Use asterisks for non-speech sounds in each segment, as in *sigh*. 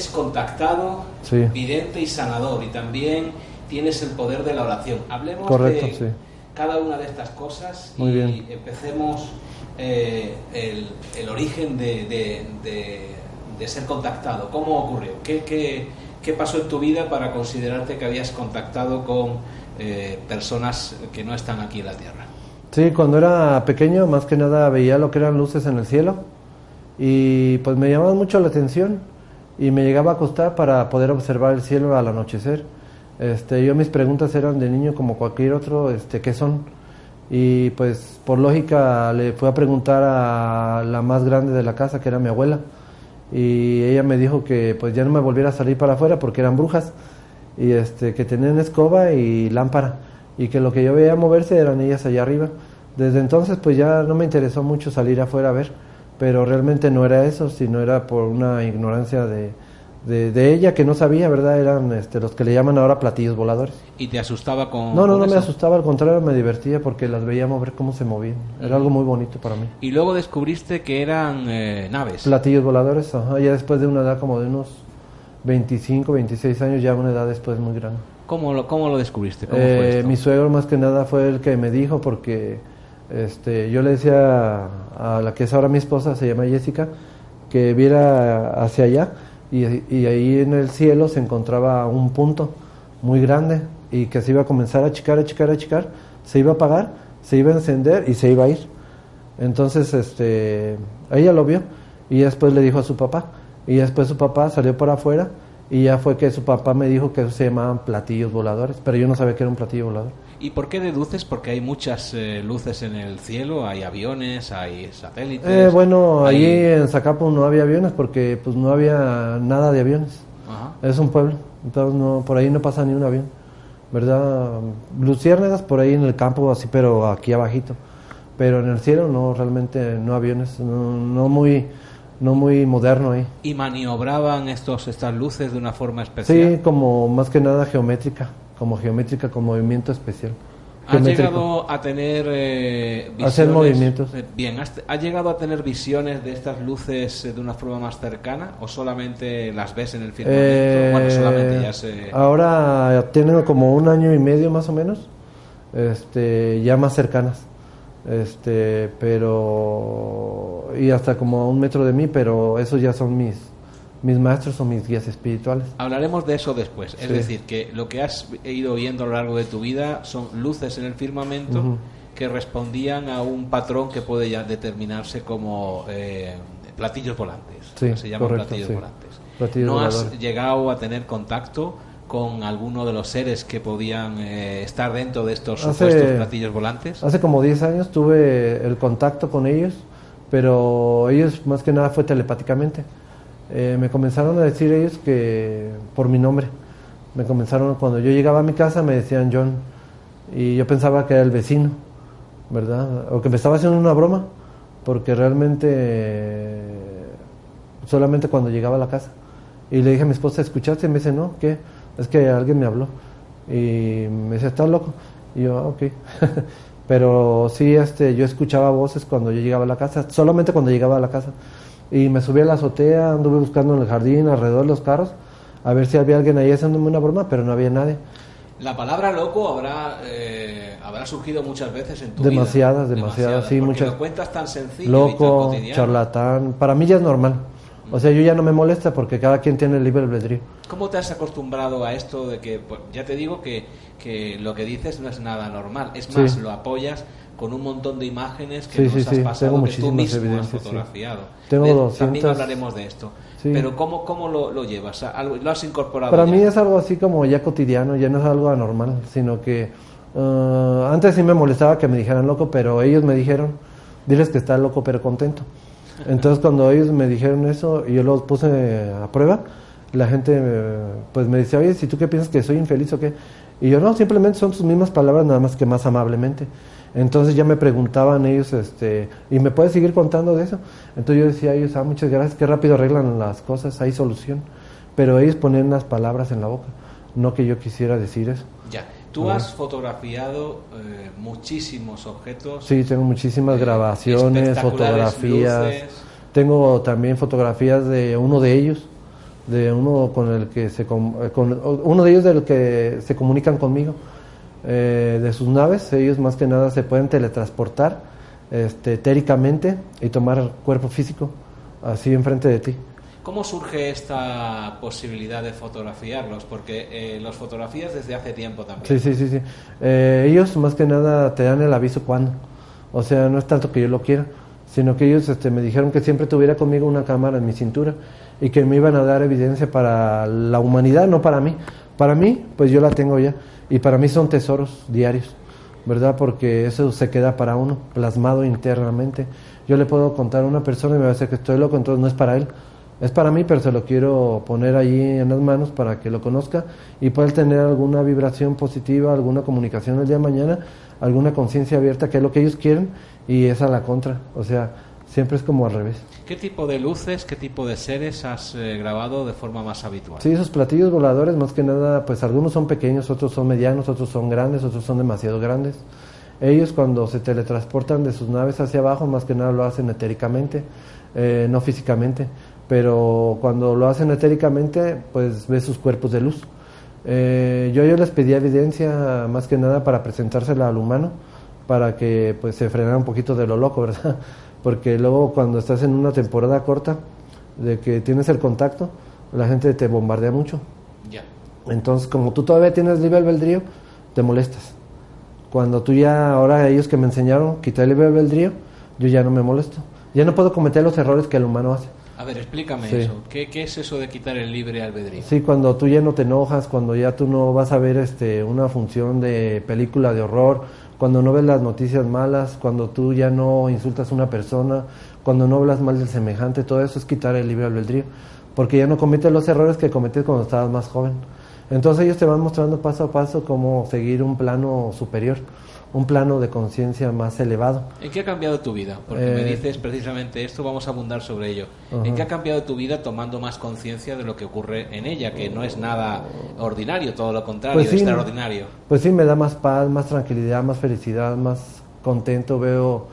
Eres contactado, Sí. vidente y sanador, y también tienes el poder de la oración. Hablemos Correcto, de sí. cada una de estas cosas Muy y bien. empecemos eh, el, el origen de, de- de- de ser contactado. ¿Cómo ocurrió? ¿Qué, qué, qué pasó en tu vida para considerarte que habías contactado con eh, personas que no están aquí en la Tierra? Sí, cuando era pequeño, más que nada veía lo que eran luces en el cielo y pues me llamaban mucho la atención y me llegaba a acostar para poder observar el cielo al anochecer. Este, yo mis preguntas eran de niño como cualquier otro, este, ¿qué son? Y pues por lógica le fui a preguntar a la más grande de la casa, que era mi abuela, y ella me dijo que pues ya no me volviera a salir para afuera porque eran brujas y este que tenían escoba y lámpara y que lo que yo veía moverse eran ellas allá arriba. Desde entonces pues ya no me interesó mucho salir afuera a ver, pero realmente no era eso, sino era por una ignorancia de, de, de ella que no sabía, ¿verdad? Eran este, los que le llaman ahora platillos voladores. ¿Y te asustaba con.? No, no, con no me eso? asustaba, al contrario me divertía porque las veía mover cómo se movían. Era algo muy bonito para mí. Y luego descubriste que eran eh, naves. Platillos voladores, ajá, ya después de una edad como de unos 25, 26 años, ya una edad después muy grande. ¿Cómo lo, cómo lo descubriste? ¿Cómo Eh, fue esto? mi suegro más que nada fue el que me dijo porque este, yo le decía a la que es ahora mi esposa, se llama Jessica, que viera hacia allá y, ahí en el cielo se encontraba un punto muy grande y que se iba a comenzar a achicar, achicar, achicar, se iba a apagar, se iba a encender y se iba a ir. Entonces, este, ella lo vio y después le dijo a su papá y después su papá salió por afuera y ya fue que su papá me dijo que se llamaban platillos voladores, pero yo no sabía que era un platillo volador. ¿Y por qué deduces? Porque hay muchas eh, luces en el cielo, hay aviones, hay satélites. Eh, bueno, hay- allí en Zacapu no había aviones porque pues no había nada de aviones. Ajá. Es un pueblo, entonces no, por ahí no pasa ni un avión, ¿verdad? Luciérnagas por ahí en el campo, así, pero aquí abajito. Pero en el cielo no, realmente no aviones, no, no muy, no muy moderno ahí. ¿Y maniobraban estos, estas luces de una forma especial? Sí, como más que nada geométrica, como geométrica con movimiento especial. ¿Has Geométrico. llegado a tener eh, visiones? Hacer movimientos. Eh, bien, ¿has, has llegado a tener visiones de estas luces eh, de una forma más cercana o solamente las ves en el firmamento? Eh, bueno, solamente ya se... Ahora tienen como un año y medio más o menos, este, ya más cercanas, este, pero y hasta como a un metro de mí, pero esos ya son mis mis maestros o mis guías espirituales. Hablaremos de eso después. Es Sí. decir, que lo que has ido viendo a lo largo de tu vida son luces en el firmamento Ujú. que respondían a un patrón que puede ya determinarse como eh, platillos volantes. Sí, se llaman correcto, platillos sí. volantes. Platillos ¿No has llegado a tener contacto con alguno de los seres que podían eh, estar dentro de estos Hace- supuestos platillos volantes? Hace como 10 años tuve el contacto con ellos, pero ellos más que nada fue telepáticamente. Eh, me comenzaron a decir ellos que por mi nombre. Me comenzaron cuando yo llegaba a mi casa me decían John y yo pensaba que era el vecino, ¿verdad? O que me estaba haciendo una broma, porque realmente solamente cuando llegaba a la casa. Y le dije a mi esposa, ¿escuchaste? Y me dice, no, ¿qué? Es que alguien me habló. Y me dice, ¿estás loco? Y yo, ah, ok. *laughs* Pero sí, este, yo escuchaba voces cuando yo llegaba a la casa, solamente cuando llegaba a la casa. Y me subí a la azotea, anduve buscando en el jardín, alrededor de los carros, a ver si había alguien ahí haciéndome una broma, pero no había nadie. La palabra loco habrá, eh, habrá surgido muchas veces en tu demasiadas, vida. Demasiadas, sí, muchas. Lo cuentas tan sencillo Loco, y tan charlatán. Para mí ya es normal. O sea, yo ya no me molesta porque cada quien tiene el libre albedrío. ¿Cómo te has acostumbrado a esto de que, pues, ya te digo que, que, lo que dices no es nada normal? Es más, lo apoyas con un montón de imágenes que nos has pasado, Tengo que tú mismo has fotografiado. Tengo También hablaremos de esto. Pero ¿cómo, cómo lo, lo llevas? ¿Lo has incorporado? Para mí es algo así como ya cotidiano, ya no es algo anormal, sino que uh, antes sí me molestaba que me dijeran loco, pero ellos me dijeron, diles que está loco pero contento. Entonces cuando ellos me dijeron eso y yo los puse a prueba, la gente pues me decía, oye, si tú qué piensas que soy infeliz o qué. Y yo no, simplemente son tus mismas palabras, nada más que más amablemente. Entonces ya me preguntaban ellos, este, ¿y me puedes seguir contando de eso? Entonces yo decía a ellos, ah, muchas gracias, qué rápido arreglan las cosas, hay solución. Pero ellos ponen las palabras en la boca, no que yo quisiera decir eso. Ya, tú has fotografiado eh, muchísimos objetos. Sí, tengo muchísimas eh, grabaciones, fotografías. Tengo también fotografías de uno de ellos, de uno con el que se, con, uno de ellos del que se comunican conmigo eh, de sus naves. Ellos más que nada se pueden teletransportar este, etéricamente y tomar cuerpo físico así enfrente de ti. ¿Cómo surge esta posibilidad de fotografiarlos? Porque eh, los fotografías desde hace tiempo también. Sí, sí, sí. sí. Eh, ellos más que nada te dan el aviso cuando. O sea, no es tanto que yo lo quiera, sino que ellos este, me dijeron que siempre tuviera conmigo una cámara en mi cintura y que me iban a dar evidencia para la humanidad, no para mí. Para mí, pues yo la tengo ya. Y para mí son tesoros diarios, ¿verdad? Porque eso se queda para uno, plasmado internamente. Yo le puedo contar a una persona y me va a decir que estoy loco, entonces no es para él. Es para mí, pero se lo quiero poner allí en las manos para que lo conozca y pueda tener alguna vibración positiva, alguna comunicación el día de mañana, alguna conciencia abierta, que es lo que ellos quieren, y es a la contra. O sea, Siempre es como al revés. ¿Qué tipo de luces, qué tipo de seres has eh, grabado de forma más habitual? Sí, esos platillos voladores, más que nada, pues algunos son pequeños, otros son medianos, otros son grandes, otros son demasiado grandes. Ellos cuando se teletransportan de sus naves hacia abajo, más que nada lo hacen etéricamente, eh, no físicamente, pero cuando lo hacen etéricamente, pues ve sus cuerpos de luz. Eh, yo, yo les pedí evidencia más que nada para presentársela al humano, para que pues se frenara un poquito de lo loco, *laughs* ¿verdad? Porque luego cuando estás en una temporada corta de que tienes el contacto, la gente te bombardea mucho. Ya. Entonces, como tú todavía tienes libre albedrío, te molestas. Cuando tú ya, ahora ellos que me enseñaron, quitar el libre albedrío, yo ya no me molesto. Ya no puedo cometer los errores que el humano hace. A ver, explícame eso. ¿Qué, ¿Qué, es eso de quitar el libre albedrío? Sí, cuando tú ya no te enojas, cuando ya tú no vas a ver este, una función de película de horror cuando no ves las noticias malas, cuando tú ya no insultas a una persona, cuando no hablas mal del semejante, todo eso es quitar el libre albedrío, porque ya no cometes los errores que cometes cuando estabas más joven. Entonces ellos te van mostrando paso a paso cómo seguir un plano superior un plano de conciencia más elevado. ¿En qué ha cambiado tu vida? Porque me eh, dices precisamente esto, vamos a abundar sobre ello. ¿En qué ha cambiado tu vida tomando más conciencia de lo que ocurre en ella, que no es nada ordinario, todo lo contrario, pues extraordinario? Pues sí, me da más paz, más tranquilidad, más felicidad, más contento, veo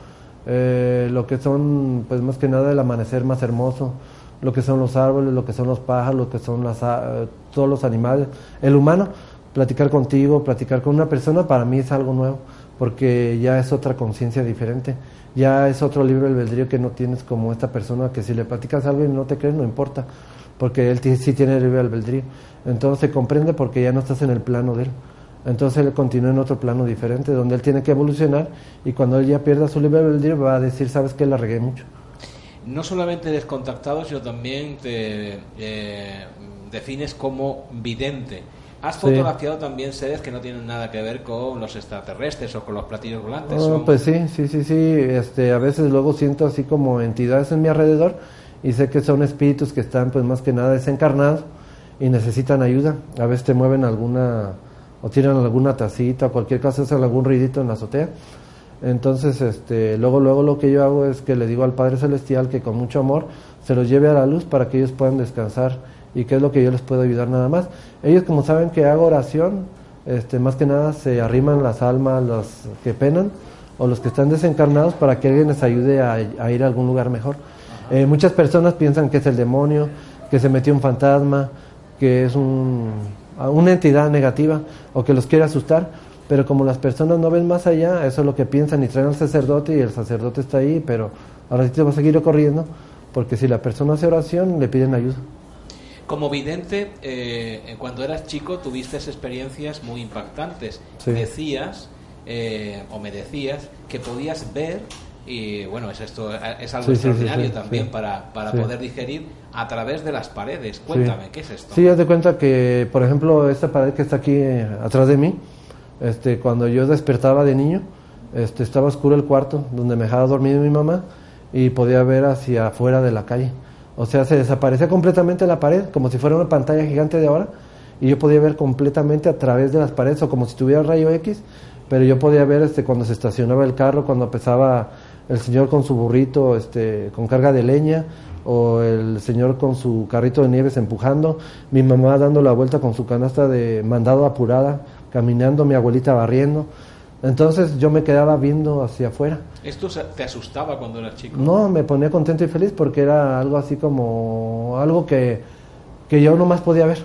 eh, lo que son, pues más que nada el amanecer más hermoso, lo que son los árboles, lo que son los pájaros, lo que son las, ah, todos los animales, el humano, platicar contigo, platicar con una persona, para mí es algo nuevo porque ya es otra conciencia diferente, ya es otro libre albedrío que no tienes como esta persona que si le platicas algo y no te crees, no importa, porque él sí tiene libre albedrío. Entonces se comprende porque ya no estás en el plano de él. Entonces él continúa en otro plano diferente, donde él tiene que evolucionar y cuando él ya pierda su libre albedrío va a decir, sabes que la regué mucho. No solamente eres contactado, sino también te eh, defines como vidente. Has fotografiado también seres que no tienen nada que ver con los extraterrestres o con los platillos volantes. Oh, pues sí, sí, sí, sí. Este, a veces luego siento así como entidades en mi alrededor y sé que son espíritus que están pues más que nada desencarnados y necesitan ayuda. A veces te mueven alguna o tiran alguna tacita o cualquier cosa, hacen algún ruidito en la azotea. Entonces, este, luego, luego lo que yo hago es que le digo al Padre Celestial que con mucho amor se los lleve a la luz para que ellos puedan descansar y qué es lo que yo les puedo ayudar nada más. Ellos como saben que hago oración, este, más que nada se arriman las almas, los que penan o los que están desencarnados para que alguien les ayude a, ir a algún lugar mejor. Eh, muchas personas piensan que es el demonio, que se metió un fantasma, que es un, una entidad negativa o que los quiere asustar, pero como las personas no ven más allá, eso es lo que piensan y traen al sacerdote y el sacerdote está ahí, pero ahora sí te va a seguir corriendo, porque si la persona hace oración, le piden ayuda. Como vidente, eh, cuando eras chico tuviste experiencias muy impactantes. Decías, eh, o me decías, que podías ver y bueno, es esto es algo extraordinario también para, para poder digerir a través de las paredes. Cuéntame, ¿qué es esto? Sí, haz de cuenta que, por ejemplo, esta pared que está aquí eh, atrás de mí, este, cuando yo despertaba de niño, este, estaba oscuro el cuarto donde me dejaba dormir mi mamá y podía ver hacia afuera de la calle. O sea, se desaparecía completamente la pared, como si fuera una pantalla gigante de ahora, y yo podía ver completamente a través de las paredes, o como si tuviera rayo X, pero yo podía ver este, cuando se estacionaba el carro, cuando pesaba el señor con su burrito este, con carga de leña o el señor con su carrito de nieves empujando, mi mamá dando la vuelta con su canasta de mandado apurada, caminando, mi abuelita barriendo. Entonces yo me quedaba viendo hacia afuera. ¿Esto te asustaba cuando eras chico? No, me ponía contento y feliz porque era algo así como algo que, que yo más podía ver.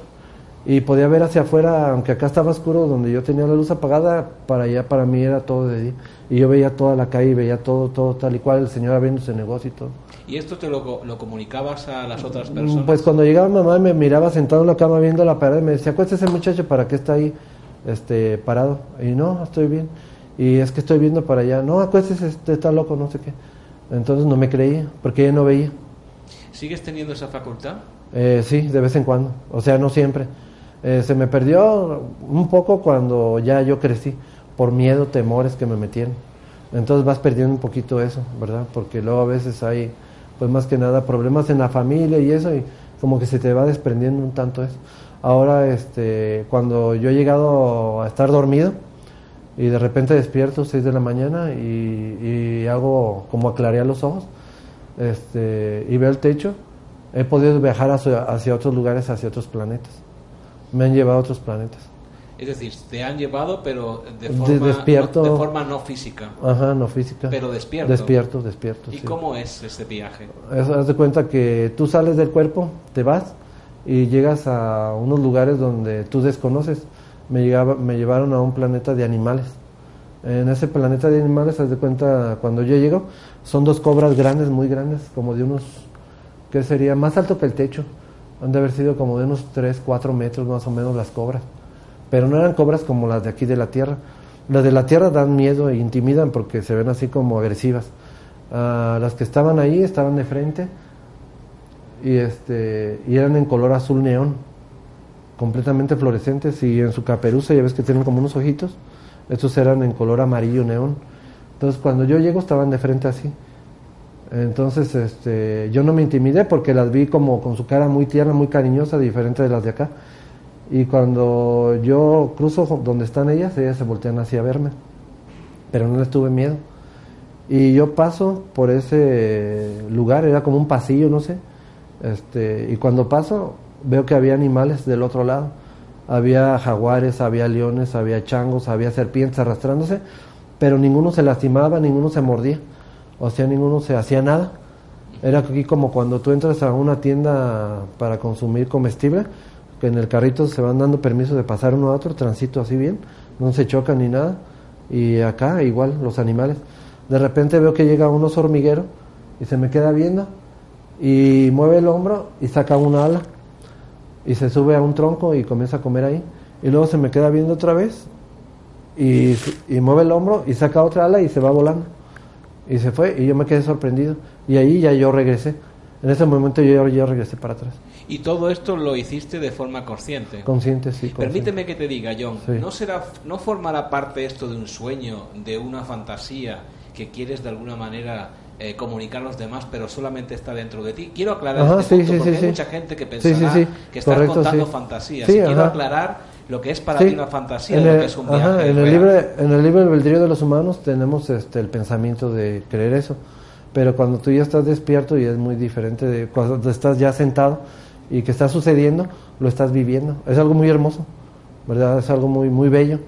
Y podía ver hacia afuera, aunque acá estaba oscuro, donde yo tenía la luz apagada, para allá para mí era todo de día y yo veía toda la calle, veía todo, todo tal y cual, el señor abriendo su negocio y todo. ¿Y esto te lo, lo comunicabas a las otras mm, personas? Pues cuando llegaba mamá me miraba sentado en la cama viendo la pared y me decía, acuéstese muchacho, ¿para qué está ahí este, parado? Y no, estoy bien. Y es que estoy viendo para allá. No, acuéstese, este, está loco, no sé qué. Entonces no me creía, porque ella no veía. ¿Sigues teniendo esa facultad? Eh, sí, de vez en cuando. O sea, no siempre. Eh, se me perdió un poco cuando ya yo crecí por miedo, temores que me metieron. Entonces vas perdiendo un poquito eso, ¿verdad? Porque luego a veces hay, pues más que nada, problemas en la familia y eso, y como que se te va desprendiendo un tanto eso. Ahora, este, cuando yo he llegado a estar dormido y de repente despierto 6 de la mañana y, hago como aclarear los ojos este, y veo el techo, he podido viajar hacia, hacia otros lugares, hacia otros planetas. Me han llevado a otros planetas. Es decir, te han llevado, pero de forma, despierto, no, de forma no física. Ajá, no física. Pero despierto. Despierto, despierto. ¿Y cómo es este viaje? haz de cuenta que tú sales del cuerpo, te vas y llegas a unos lugares donde tú desconoces. Me, llegaba, me llevaron a un planeta de animales. En ese planeta de animales, haz de cuenta, cuando yo llego, son dos cobras grandes, muy grandes, como de unos, ¿qué sería? Más alto que el techo. Han de haber sido como de unos 3, 4 metros más o menos las cobras pero no eran cobras como las de aquí de la tierra. Las de la tierra dan miedo e intimidan porque se ven así como agresivas. Ah, las que estaban ahí estaban de frente y, este, y eran en color azul neón, completamente fluorescentes y en su caperuza ya ves que tienen como unos ojitos, estos eran en color amarillo neón. Entonces cuando yo llego estaban de frente así. Entonces este, yo no me intimidé porque las vi como con su cara muy tierna, muy cariñosa, diferente de las de acá. Y cuando yo cruzo donde están ellas, ellas se voltean hacia verme. Pero no les tuve miedo. Y yo paso por ese lugar, era como un pasillo, no sé. Este, y cuando paso, veo que había animales del otro lado. Había jaguares, había leones, había changos, había serpientes arrastrándose, pero ninguno se lastimaba, ninguno se mordía. O sea, ninguno se hacía nada. Era aquí como cuando tú entras a una tienda para consumir comestible que en el carrito se van dando permiso de pasar uno a otro, transito así bien, no se chocan ni nada. Y acá igual los animales. De repente veo que llega un oso hormiguero y se me queda viendo y mueve el hombro y saca una ala y se sube a un tronco y comienza a comer ahí. Y luego se me queda viendo otra vez y, y mueve el hombro y saca otra ala y se va volando. Y se fue y yo me quedé sorprendido. Y ahí ya yo regresé. En ese momento yo, yo regresé para atrás. Y todo esto lo hiciste de forma consciente. Consciente, sí. Permíteme que te diga, John, ¿no, será, ¿no formará parte esto de un sueño, de una fantasía que quieres de alguna manera eh, comunicar a los demás, pero solamente está dentro de ti? Quiero aclarar este punto, porque hay mucha gente que pensará que estás contando fantasías. y quiero aclarar lo que es para ti una fantasía, lo que es un viaje. en, el libre, en el libre albedrío de los humanos tenemos este, el pensamiento de creer eso pero cuando tú ya estás despierto y es muy diferente de cuando estás ya sentado y que está sucediendo, lo estás viviendo. Es algo muy hermoso, ¿verdad? Es algo muy, muy bello.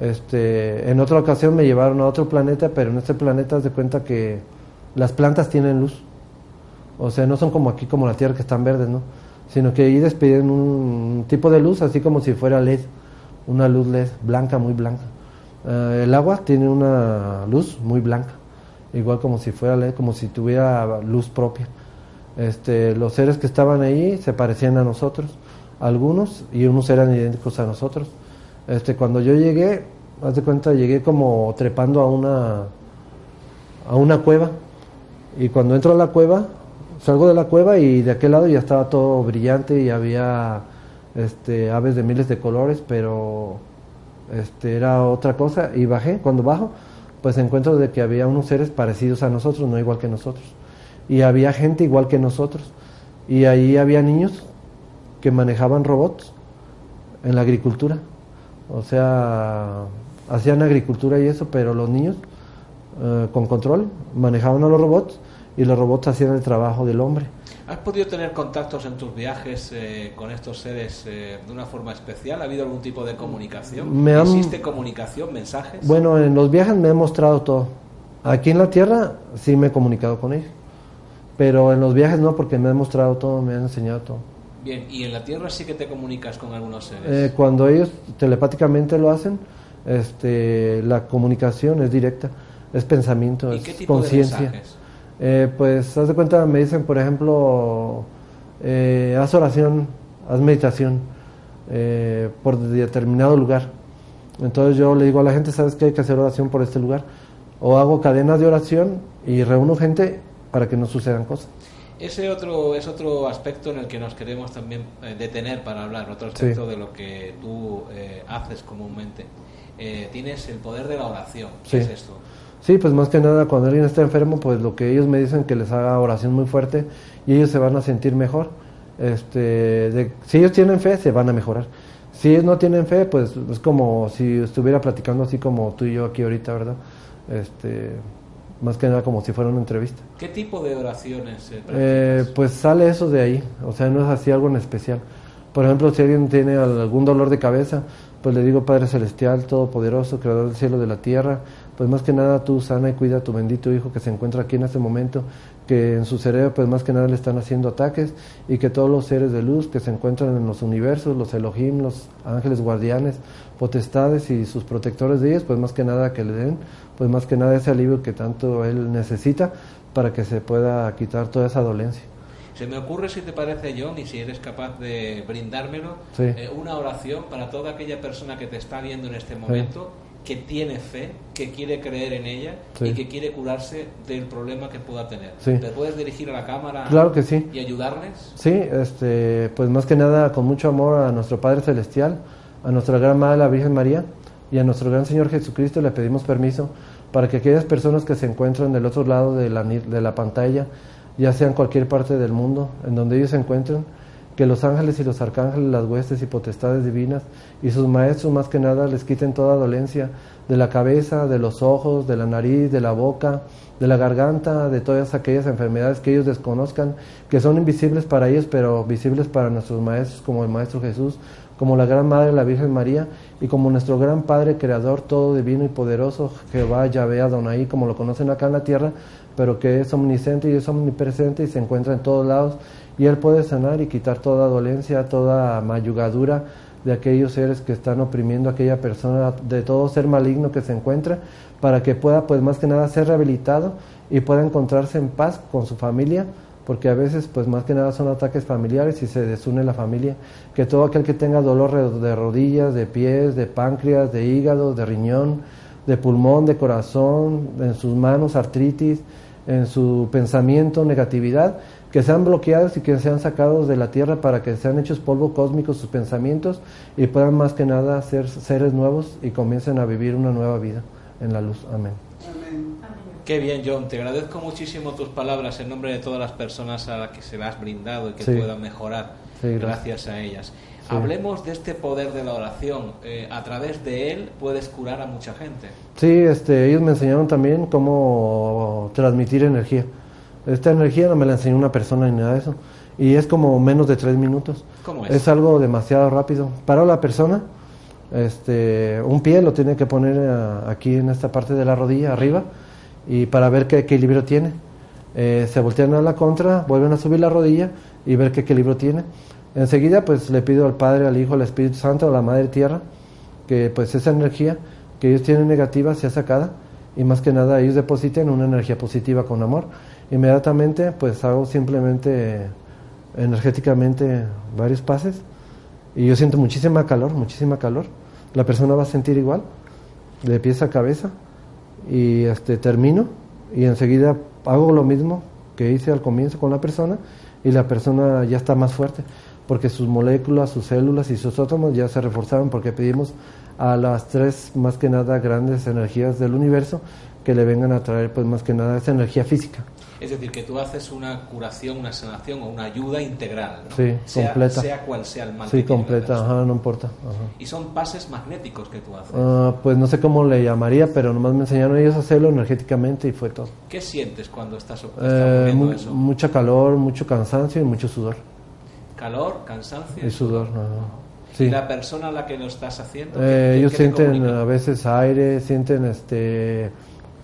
Este, en otra ocasión me llevaron a otro planeta, pero en este planeta de cuenta que las plantas tienen luz. O sea, no son como aquí, como la Tierra, que están verdes, ¿no? sino que ahí despiden un tipo de luz, así como si fuera LED, una luz LED blanca, muy blanca. Eh, el agua tiene una luz muy blanca, igual como si fuera LED, como si tuviera luz propia. Este, los seres que estaban ahí se parecían a nosotros, algunos, y unos eran idénticos a nosotros. Este, cuando yo llegué, haz de cuenta, llegué como trepando a una, a una cueva, y cuando entro a la cueva, salgo de la cueva y de aquel lado ya estaba todo brillante y había este, aves de miles de colores, pero este, era otra cosa. Y bajé, cuando bajo, pues encuentro de que había unos seres parecidos a nosotros, no igual que nosotros. Y había gente igual que nosotros. Y ahí había niños que manejaban robots en la agricultura. O sea, hacían agricultura y eso, pero los niños eh, con control manejaban a los robots y los robots hacían el trabajo del hombre. ¿Has podido tener contactos en tus viajes eh, con estos seres eh, de una forma especial? ¿Ha habido algún tipo de comunicación? ¿Existe comunicación, mensajes? Bueno, en los viajes me he mostrado todo. Aquí en la Tierra sí me he comunicado con ellos, pero en los viajes no, porque me he mostrado todo, me han enseñado todo. Bien, ¿y en la Tierra sí que te comunicas con algunos seres? Eh, cuando ellos telepáticamente lo hacen, este, la comunicación es directa, es pensamiento, es conciencia. Eh, pues, haz de cuenta, me dicen, por ejemplo, eh, haz oración, haz meditación eh, por determinado lugar. Entonces yo le digo a la gente, ¿sabes que hay que hacer oración por este lugar? O hago cadenas de oración y reúno gente para que no sucedan cosas. Ese otro es otro aspecto en el que nos queremos también detener para hablar, otro aspecto de lo que tú haces comúnmente. tienes el poder de la oración. ¿Qué es esto? Sí, pues más que nada cuando alguien está enfermo, pues lo que ellos me dicen que les haga oración muy fuerte y ellos se van a sentir mejor. Este, si ellos tienen fe, se van a mejorar. Si ellos no tienen fe, pues es como si estuviera platicando así como tú y yo aquí ahorita, ¿verdad? Este, más que nada como si fuera una entrevista. ¿Qué tipo de oraciones? Eh, pues sale eso de ahí, o sea, no es así algo en especial. Por ejemplo, si alguien tiene algún dolor de cabeza, pues le digo Padre Celestial, Todopoderoso, Creador del cielo y de la tierra, pues más que nada tú sana y cuida a tu bendito hijo que se encuentra aquí en este momento, que en su cerebro pues más que nada le están haciendo ataques y que todos los seres de luz que se encuentran en los universos, los Elohim, los ángeles guardianes, potestades y sus protectores de ellos, pues más que nada que le den, pues más que nada ese alivio que tanto él necesita para que se pueda quitar toda esa dolencia. Se me ocurre, si te parece, John, y si eres capaz de brindármelo, eh, una oración para toda aquella persona que te está viendo en este momento que tiene fe, que quiere creer en ella y que quiere curarse del problema que pueda tener. ¿Te puedes dirigir a la cámara claro que sí. y ayudarles? Sí, este, pues más que nada con mucho amor a nuestro Padre Celestial, a nuestra gran Madre la Virgen María y a nuestro gran Señor Jesucristo le pedimos permiso para que aquellas personas que se encuentran del otro lado de la, de la pantalla, ya sea en cualquier parte del mundo, en donde ellos se encuentren, que los ángeles y los arcángeles, las huestes y potestades divinas y sus maestros más que nada les quiten toda dolencia de la cabeza, de los ojos, de la nariz, de la boca, de la garganta, de todas aquellas enfermedades que ellos desconozcan, que son invisibles para ellos, pero visibles para nuestros maestros como el Maestro Jesús, como la Gran Madre, la Virgen María, y como nuestro gran Padre Creador, todo divino y poderoso, Jehová, Yahvé, Adonai, como lo conocen acá en la tierra, pero que es omnisciente y es omnipresente y se encuentra en todos lados y Él puede sanar y quitar toda dolencia, toda mayugadura de aquellos seres que están oprimiendo a aquella persona, de todo ser maligno que se encuentra, para que pueda, pues más que nada, ser rehabilitado y pueda encontrarse en paz con su familia, porque a veces, pues más que nada, son ataques familiares y se desune la familia. Que todo aquel que tenga dolor de rodillas, de pies, de páncreas, de hígado, de riñón, de pulmón, de corazón, en sus manos, artritis, en su pensamiento, negatividad, que sean bloqueados y que sean sacados de la tierra para que sean hechos polvo cósmico sus pensamientos y puedan más que nada ser seres nuevos y comiencen a vivir una nueva vida en la luz. Amén. Qué bien, John. Te agradezco muchísimo tus palabras en nombre de todas las personas a las que se las has brindado y que puedan mejorar gracias. a ellas. Hablemos de este poder de la oración. Eh, a través de él puedes curar a mucha gente. Sí, este, ellos me enseñaron también cómo transmitir energía. Esta energía no me la enseñó una persona ni nada de eso. Y es como menos de tres minutos. ¿Cómo es? Es algo demasiado rápido. Para la persona, este, un pie lo tiene que poner aquí en esta parte de la rodilla, arriba, y para ver qué equilibrio tiene. eh, se voltean a la contra, vuelven a subir la rodilla y ver qué equilibrio tiene. Enseguida pues le pido al Padre, al Hijo, al Espíritu Santo, a la Madre Tierra, que pues esa energía que ellos tienen negativa sea sacada y más que nada ellos depositen una energía positiva con amor. Inmediatamente pues hago simplemente energéticamente varios pases y yo siento muchísima calor, muchísima calor. La persona va a sentir igual, de pies a cabeza y este termino y enseguida hago lo mismo que hice al comienzo con la persona y la persona ya está más fuerte porque sus moléculas, sus células y sus átomos ya se reforzaron porque pedimos a las tres más que nada grandes energías del universo que le vengan a traer pues más que nada esa energía física. Es decir, que tú haces una curación, una sanación o una ayuda integral, ¿no? Sí, sea, completa. Sea cual sea el mal. Sí, que completa, ajá, no importa. ajá. Y son pases magnéticos que tú haces. Ah, pues no sé cómo le llamaría, pero nomás me enseñaron ellos a hacerlo energéticamente y fue todo. ¿Qué sientes cuando estás, estás Eh, poniendo mu- eso? mucha calor, mucho cansancio y mucho sudor. Calor, cansancio. Y sudor, ajá. Sí. ¿Y la persona a la que lo estás haciendo? ¿qué- Eh, ellos sienten a veces aire, sienten este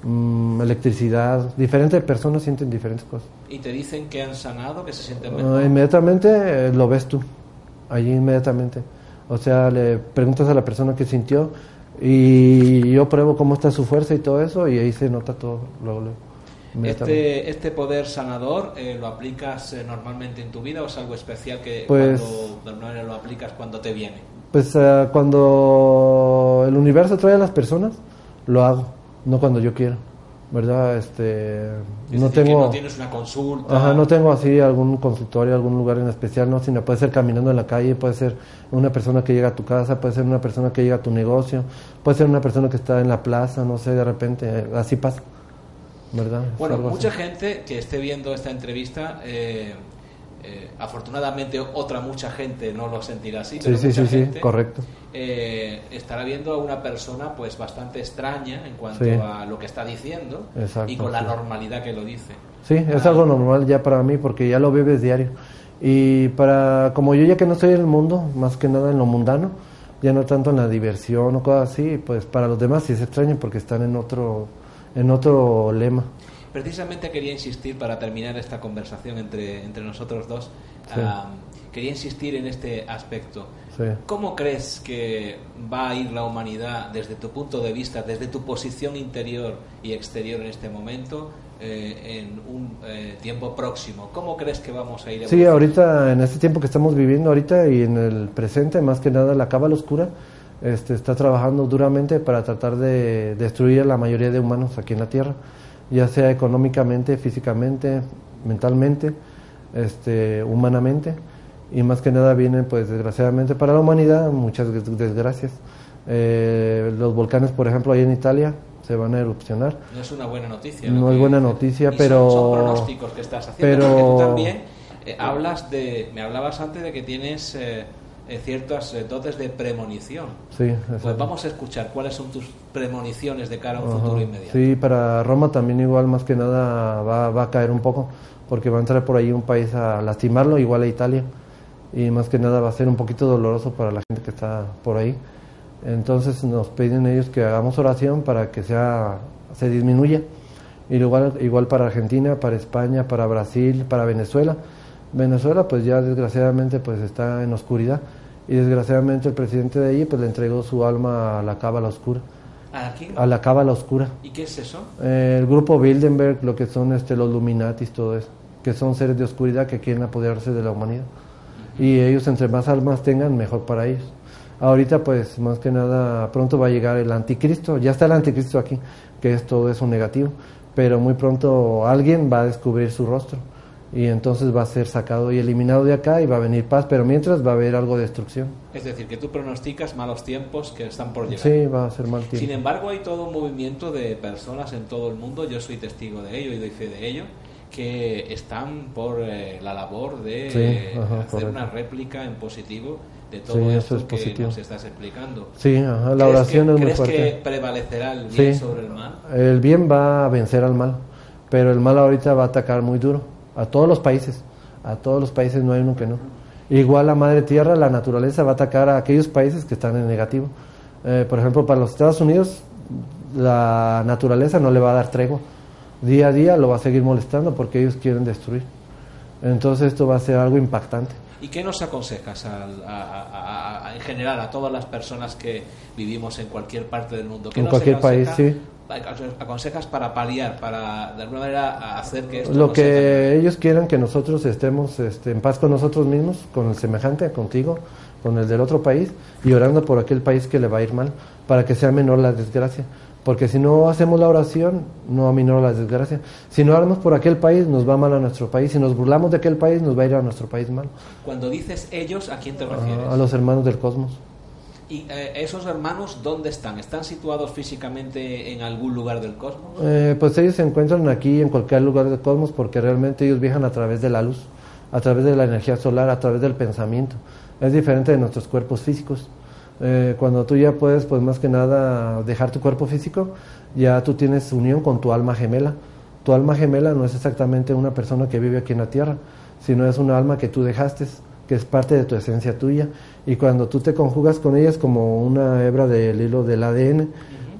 mm, electricidad. Diferentes personas sienten diferentes cosas. Y te dicen que han sanado, que se sienten Ah, mejor. inmediatamente eh, lo ves tú, allí inmediatamente. O sea, le preguntas a la persona que sintió y yo pruebo cómo está su fuerza y todo eso y ahí se nota todo luego, luego. Este, este poder sanador eh, lo aplicas eh, normalmente en tu vida o es algo especial que Pues- cuando lo aplicas cuando te viene? Pues eh, cuando el universo trae a las personas, lo hago, no cuando yo quiero, ¿verdad? Este, Es no decir, que tengo... no tienes una consulta. Ajá, no tengo así algún consultorio, algún lugar en especial, no, sino puede ser caminando en la calle, puede ser una persona que llega a tu casa, puede ser una persona que llega a tu negocio, puede ser una persona que está en la plaza, no sé, de repente, así pasa, ¿verdad? Es Bueno, así. mucha gente que esté viendo esta entrevista, eh, eh, afortunadamente otra mucha gente no lo sentirá así, Sí, pero sí, mucha sí, gente correcto. eh, estará viendo a una persona pues bastante extraña en cuanto a lo que está diciendo Exacto, y con la normalidad que lo dice. Sí, es Ah. algo normal ya para mí porque ya lo vives diario. Y para, como yo ya que no estoy en el mundo, más que nada en lo mundano, ya no tanto en la diversión o cosas así, pues para los demás sí se extrañan porque están en otro, en otro lema. Precisamente quería insistir para terminar esta conversación entre, entre nosotros dos, Sí. ah, quería insistir en este aspecto. Sí. ¿Cómo crees que va a ir la humanidad desde tu punto de vista, desde tu posición interior y exterior en este momento, eh, en un eh, tiempo próximo? ¿Cómo crees que vamos a ir Sí, ahorita, en este tiempo que estamos viviendo ahorita y en el presente, más que nada la cábala oscura este, está trabajando duramente para tratar de destruir a la mayoría de humanos aquí en la Tierra, ya sea económicamente, físicamente, mentalmente, este, humanamente, y más que nada vienen, pues desgraciadamente para la humanidad, muchas des- desgracias. Eh, los volcanes, por ejemplo, ahí en Italia se van a erupcionar. No es una buena noticia. No es buena noticia, y son- pero- Son, pronósticos que estás haciendo, pero- porque tú también eh, hablas de... Me hablabas antes de que tienes eh, ciertas eh, dotes de premonición. Sí, Pues vamos a escuchar cuáles son tus premoniciones de cara a un Ajá. futuro inmediato. Sí, para Roma también igual más que nada va, va a caer un poco, porque va a entrar por ahí un país a lastimarlo, igual a Italia, y más que nada va a ser un poquito doloroso para la gente que está por ahí. Entonces nos piden ellos que hagamos oración para que sea se disminuya. Y igual, igual para Argentina, para España, para Brasil, para Venezuela. Venezuela pues ya desgraciadamente pues está en oscuridad y desgraciadamente el presidente de allí pues le entregó su alma a la cábala oscura, ¿Aquí? a la cábala oscura. ¿Y qué es eso? Eh, el grupo Bilderberg, lo que son este, los Illuminatis, todo eso, que son seres de oscuridad que quieren apoderarse de la humanidad. Y ellos, entre más almas tengan, mejor para ellos. Ahorita, pues, más que nada, pronto va a llegar el anticristo. Ya está el anticristo aquí, que es todo eso negativo. Pero muy pronto alguien va a descubrir su rostro. Y entonces va a ser sacado y eliminado de acá y va a venir paz. Pero mientras va a haber algo de destrucción. Es decir, que tú pronosticas malos tiempos que están por llegar. Sí, va a ser mal Sin tiempo. embargo, hay todo un movimiento de personas en todo el mundo, yo soy testigo de ello y doy fe de ello, que están por eh, la labor de Sí, eh, ajá, hacer una réplica en positivo de todo Sí, eso es que positivo. nos estás explicando. Sí, ajá, la ¿Crees oración que, es muy ¿crees fuerte. que prevalecerá el bien Sí. sobre el mal? El bien va a vencer al mal, pero el mal ahorita va a atacar muy duro a todos los países, a todos los países no hay uno que no. Igual la madre tierra, la naturaleza va a atacar a aquellos países que están en negativo. Eh, por ejemplo, para los Estados Unidos, la naturaleza no le va a dar tregua. día a día lo va a seguir molestando porque ellos quieren destruir. Entonces esto va a ser algo impactante. ¿Y qué nos aconsejas en general a todas las personas que vivimos en cualquier parte del mundo? en cualquier país, sí. ¿Aconsejas para paliar, para de alguna manera hacer que esto Lo que ellos quieran que nosotros estemos este, en paz con nosotros mismos, con el semejante, contigo, con el del otro país, y orando por aquel país que le va a ir mal, para que sea menor la desgracia. Porque si no hacemos la oración, no aminora la desgracia. Si no oramos por aquel país, nos va mal a nuestro país. Si nos burlamos de aquel país, nos va a ir a nuestro país mal. Cuando dices ellos, ¿a quién te refieres? a los hermanos del cosmos. ¿Y eh, esos hermanos dónde están? ¿Están situados físicamente en algún lugar del cosmos? Eh, pues ellos se encuentran aquí en cualquier lugar del cosmos porque realmente ellos viajan a través de la luz, a través de la energía solar, a través del pensamiento. Es diferente de nuestros cuerpos físicos. Eh, cuando tú ya puedes, pues más que nada, dejar tu cuerpo físico, ya tú tienes unión con tu alma gemela. Tu alma gemela no es exactamente una persona que vive aquí en la Tierra, sino es una alma que tú dejaste que es parte de tu esencia tuya. Y cuando tú te conjugas con ellas como una hebra del hilo del ADN,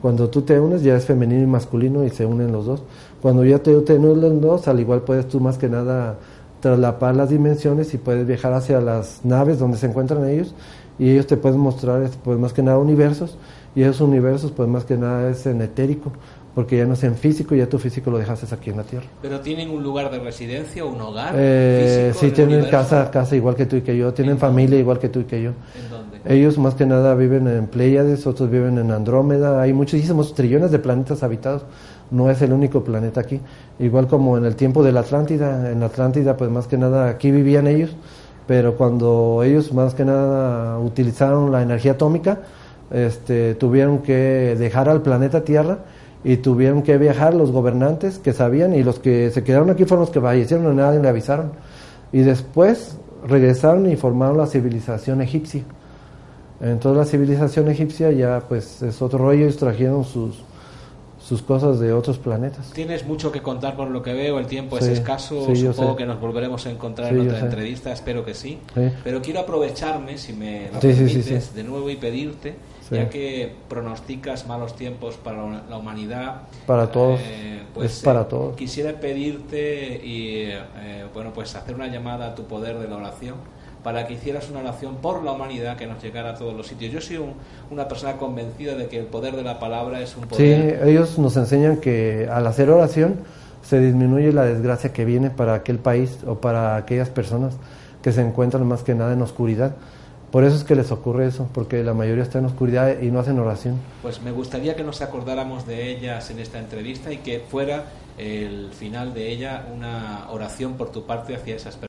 cuando tú te unes ya es femenino y masculino y se unen los dos. Cuando ya te, te unen los dos, al igual puedes tú más que nada traslapar las dimensiones y puedes viajar hacia las naves donde se encuentran ellos y ellos te pueden mostrar pues más que nada universos y esos universos pues más que nada es en etérico porque ya no es en físico, ya tu físico lo dejaste aquí en la Tierra. ¿Pero tienen un lugar de residencia, un hogar? Eh, sí, tienen casa, casa igual que tú y que yo, tienen familia igual que tú y que yo. ¿En dónde? Ellos más que nada viven en Pleiades, otros viven en Andrómeda, hay muchísimos trillones de planetas habitados, no es el único planeta aquí. Igual como en el tiempo de la Atlántida, en la Atlántida pues más que nada aquí vivían ellos, pero cuando ellos más que nada utilizaron la energía atómica, este, tuvieron que dejar al planeta Tierra y tuvieron que viajar los gobernantes que sabían y los que se quedaron aquí fueron los que fallecieron, a nadie le avisaron. Y después regresaron y formaron la civilización egipcia. Entonces la civilización egipcia ya pues es otro rollo, ellos trajeron sus, sus cosas de otros planetas. Tienes mucho que contar por lo que veo, el tiempo es escaso, supongo que nos volveremos a encontrar en otra entrevista, espero que sí. Pero quiero aprovecharme, si me lo permites, de nuevo y pedirte ya que pronosticas malos tiempos para la humanidad. Para todos. Eh, pues, para eh, todos. Quisiera pedirte y eh, bueno pues hacer una llamada a tu poder de la oración para que hicieras una oración por la humanidad que nos llegara a todos los sitios. Yo soy una persona convencida de que el poder de la palabra es un poder. Sí, ellos nos enseñan que al hacer oración se disminuye la desgracia que viene para aquel país o para aquellas personas que se encuentran más que nada en oscuridad. Por eso es que les ocurre eso, porque la mayoría está en oscuridad y no hacen oración. Pues me gustaría que nos acordáramos de ellas en esta entrevista y que fuera el final de ella una oración por tu parte hacia esas personas.